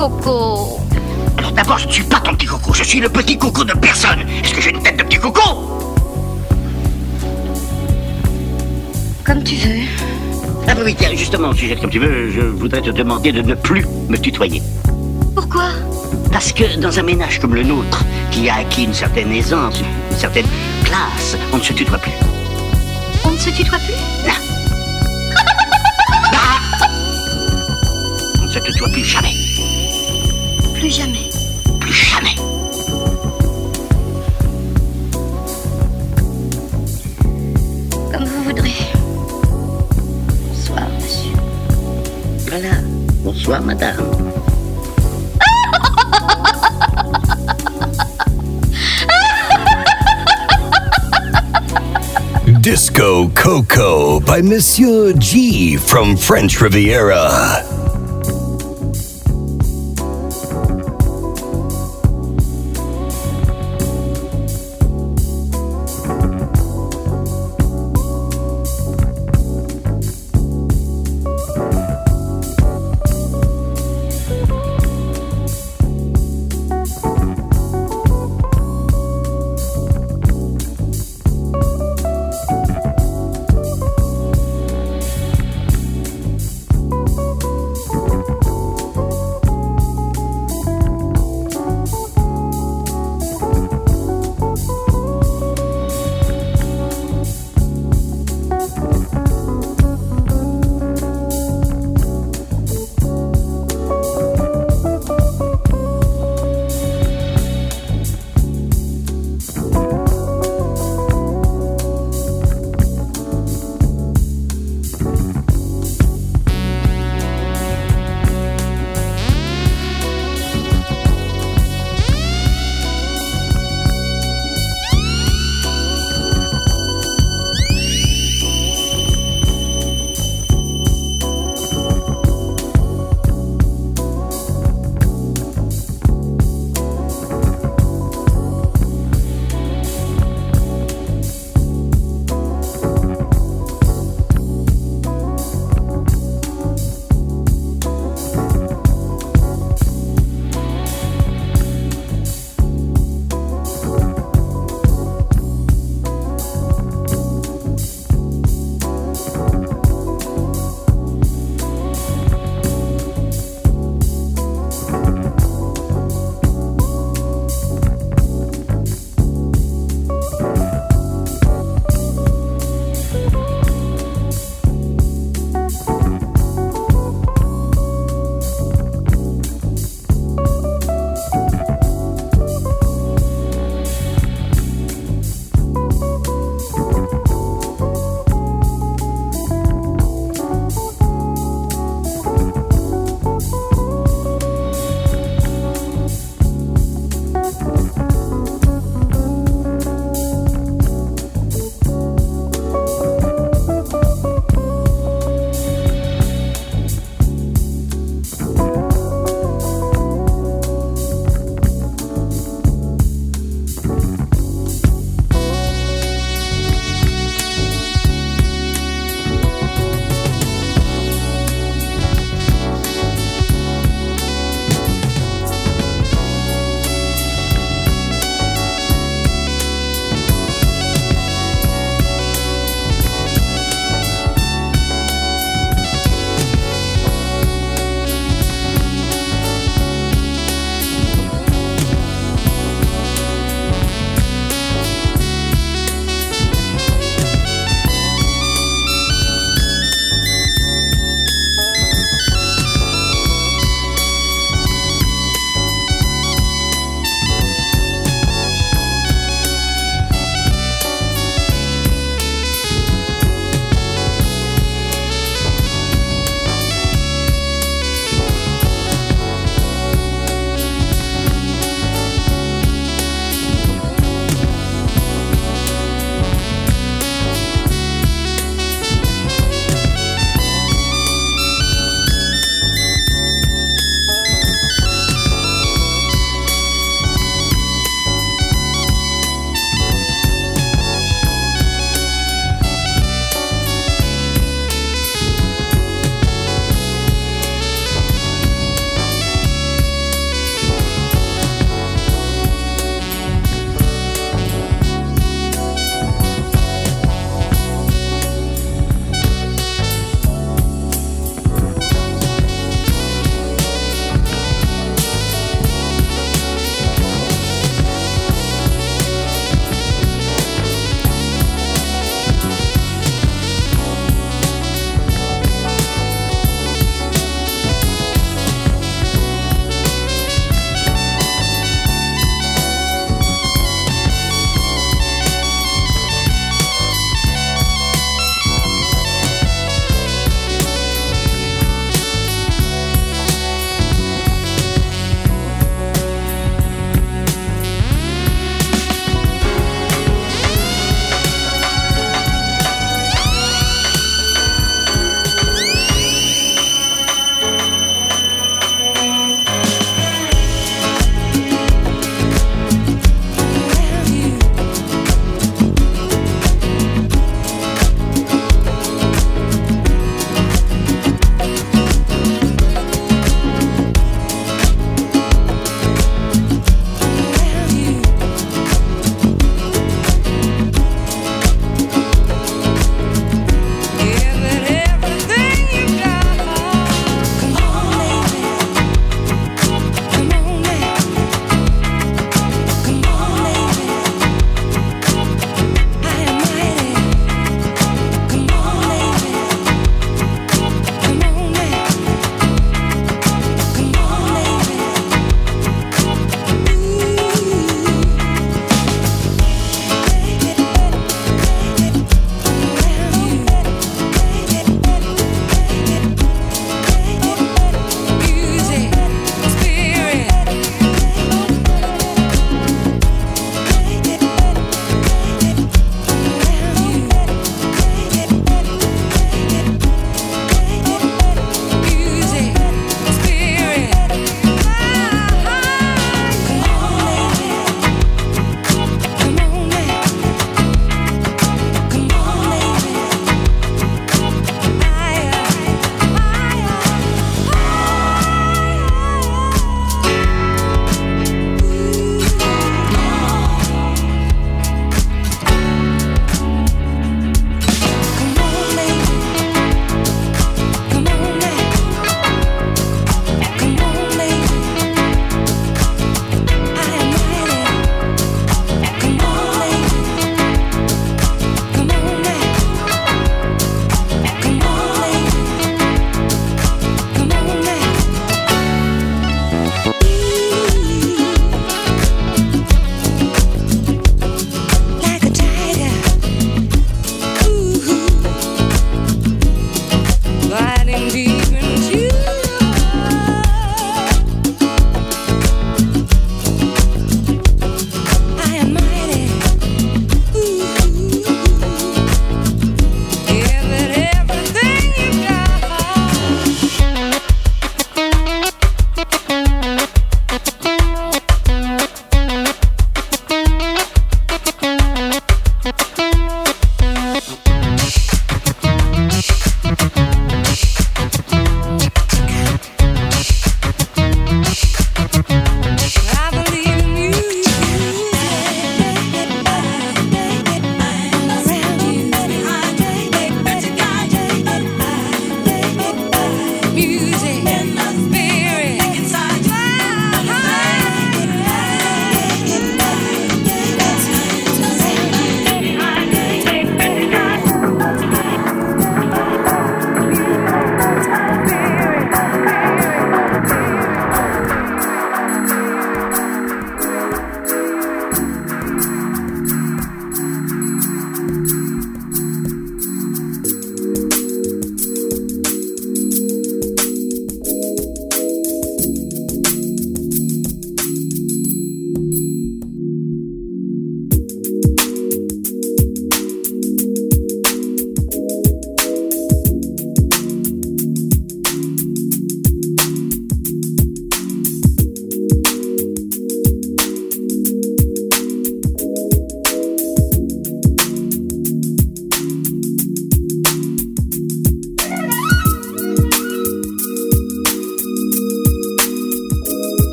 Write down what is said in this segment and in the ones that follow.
coco. Alors d'abord, je ne suis pas ton petit coco, je suis le petit coco de personne. Est-ce que j'ai une tête de petit coco? Comme tu veux. Ah bah oui, tiens, justement, sujet comme tu veux, je voudrais te demander de ne plus me tutoyer. Pourquoi? Parce que dans un ménage comme le nôtre, qui a acquis une certaine aisance, une certaine classe, on ne se tutoie plus. On ne se tutoie plus? Là. On ne se tutoie plus jamais. Plus jamais. Plus jamais. Comme vous voudrez. Bonsoir, monsieur. Voilà. Bonsoir, madame. Disco Coco by Monsieur G from French Riviera.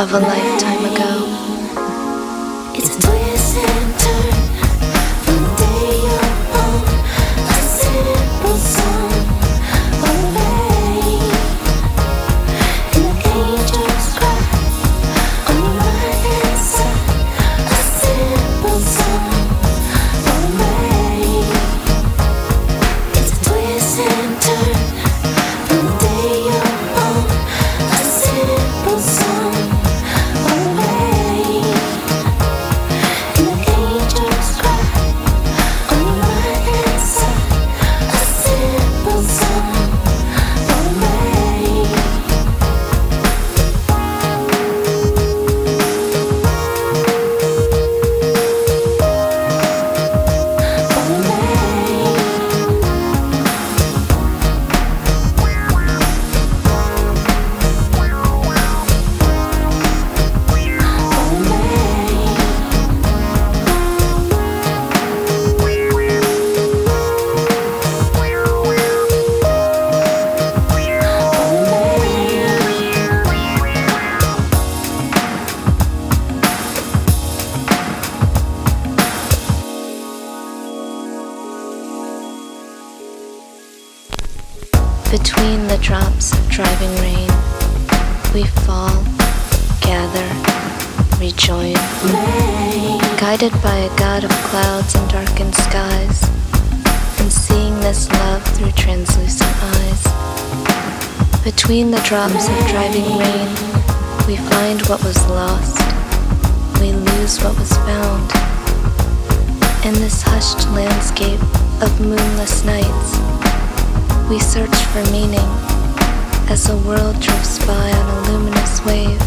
Of a lifetime Drops of driving rain, we find what was lost, we lose what was found. In this hushed landscape of moonless nights, we search for meaning as the world drifts by on a luminous wave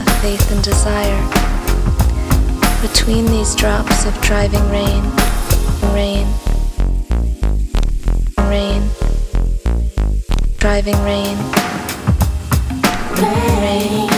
of faith and desire. Between these drops of driving rain, rain, rain, driving rain, rain.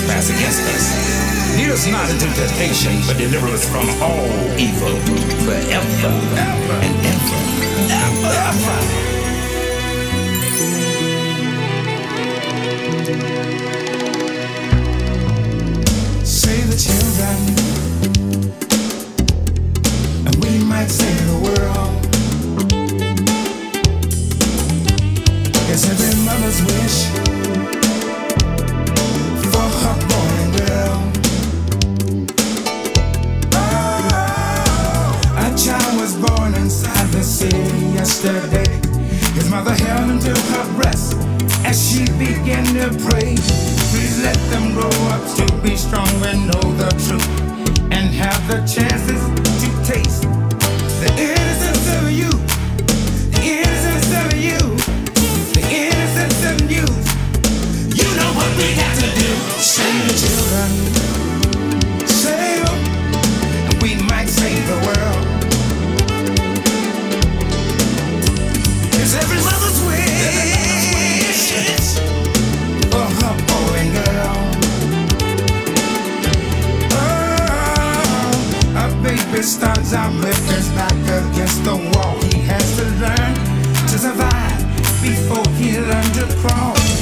trespass against us. Lead us not into temptation, but deliver us from all evil forever and ever and ever. Save the children, and we might save the world. It's every mother's wish. the city yesterday. His mother held him to her breast as she began to pray. Please let them grow up to be strong and know the truth and have the chances to taste the innocence of you. The innocence of you. The innocence of you. You know what we got to do. Change his thumbs out with his back against the wall. He has to learn to survive before he learns to crawl.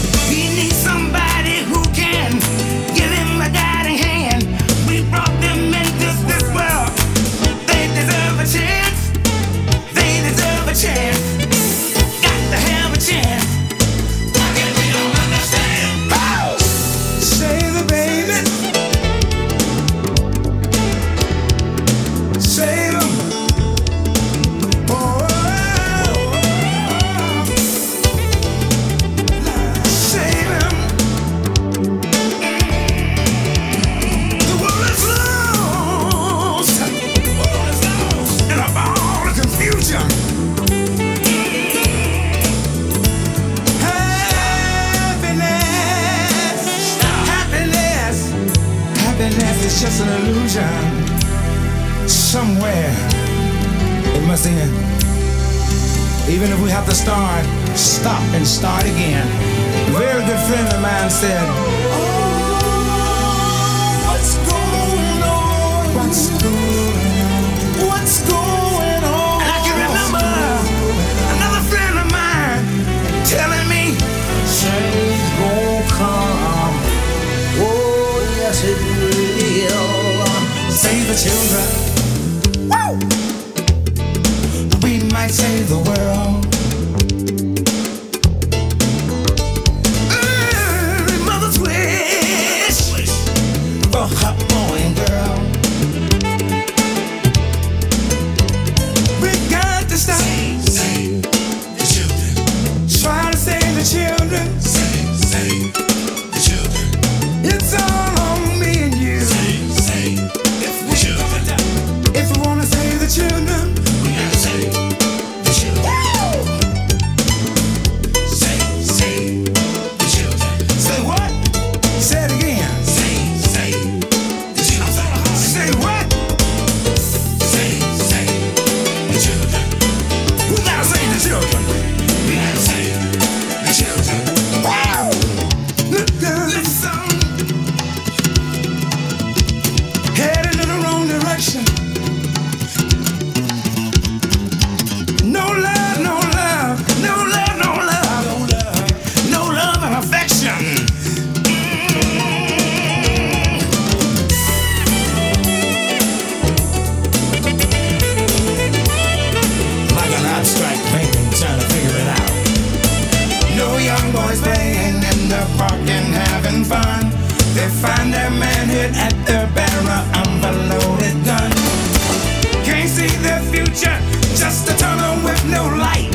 Staring at the barrel of a loaded gun. Can't see the future, just a tunnel with no light.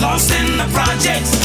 Lost in the projects.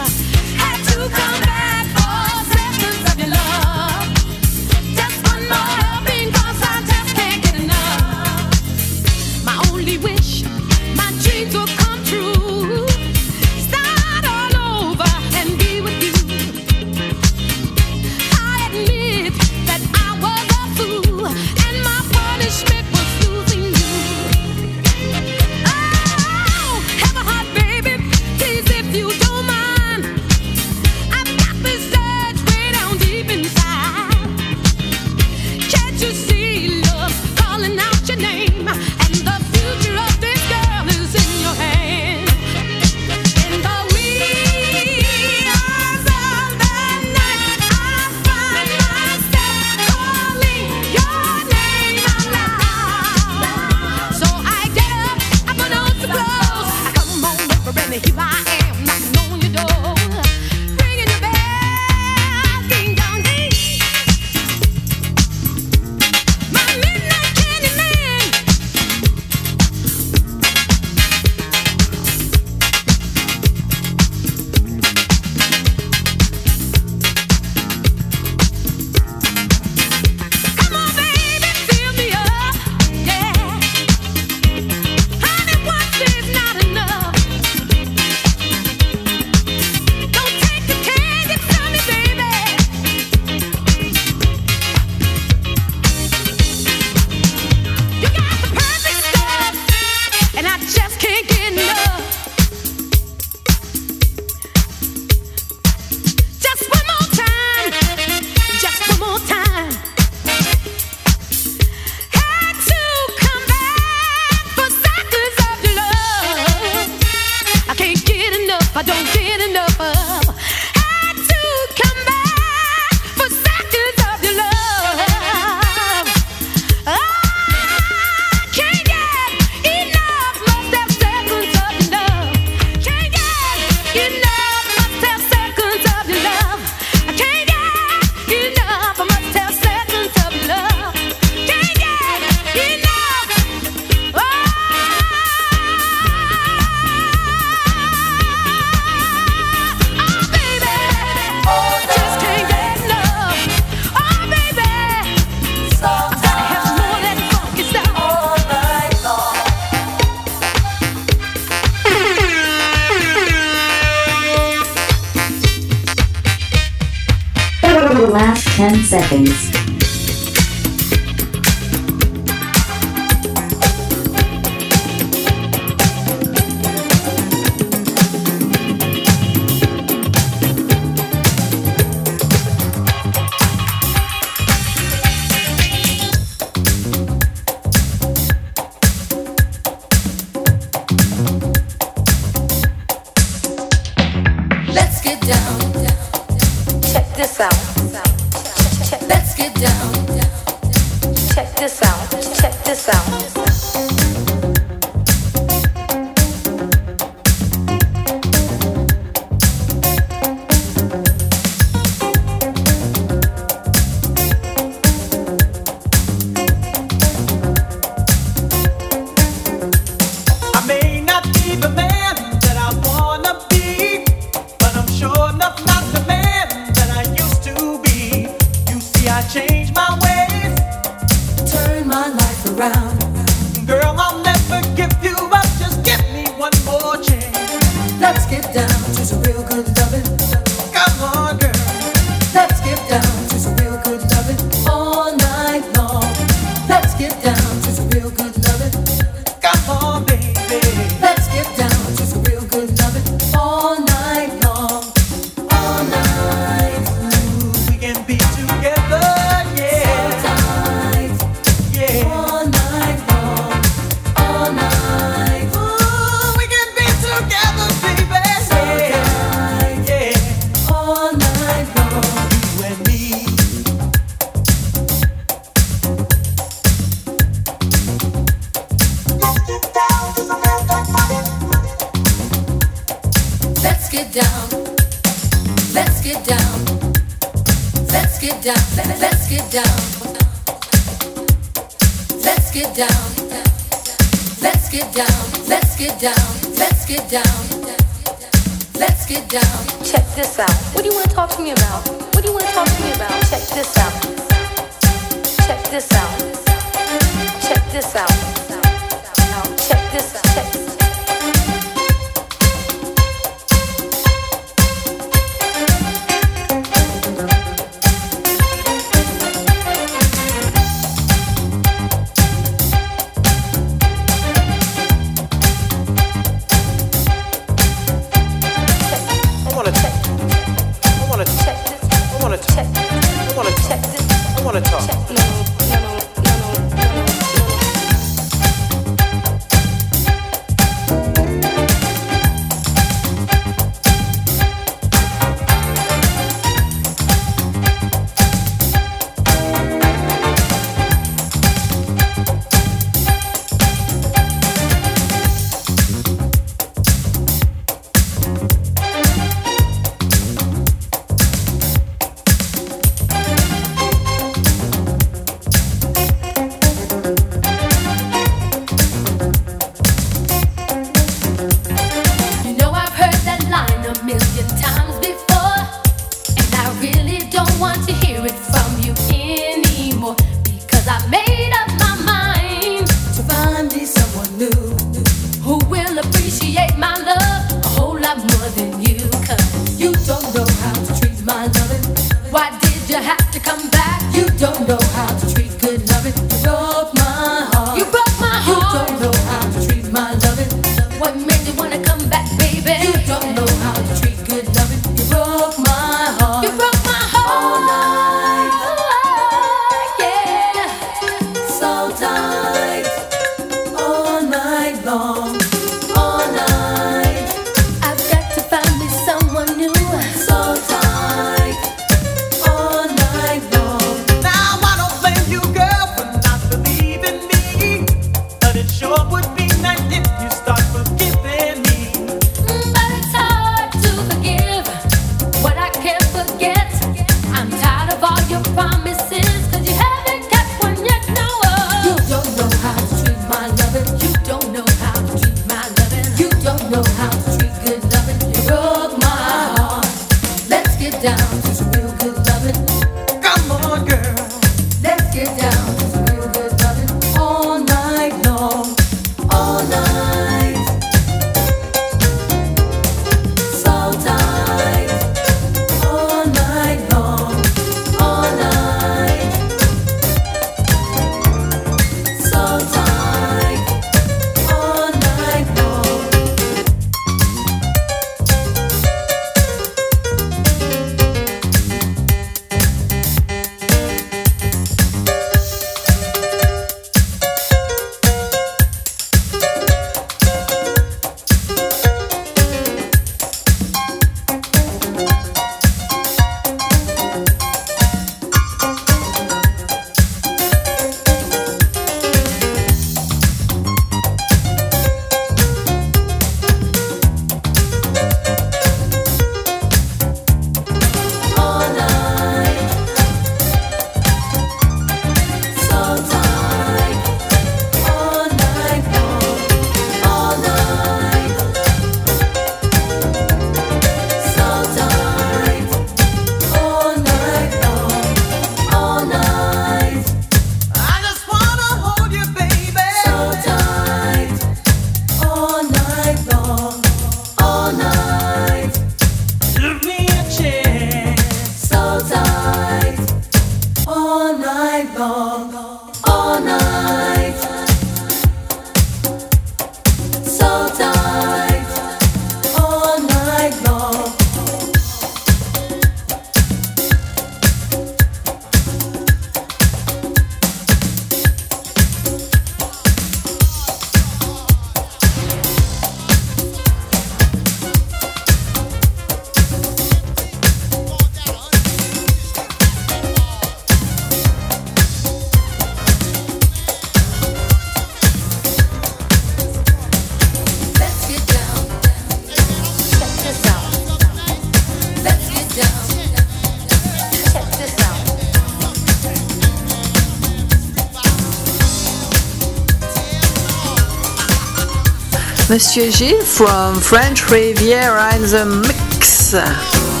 Monsieur Gilles from French Riviera in the mix.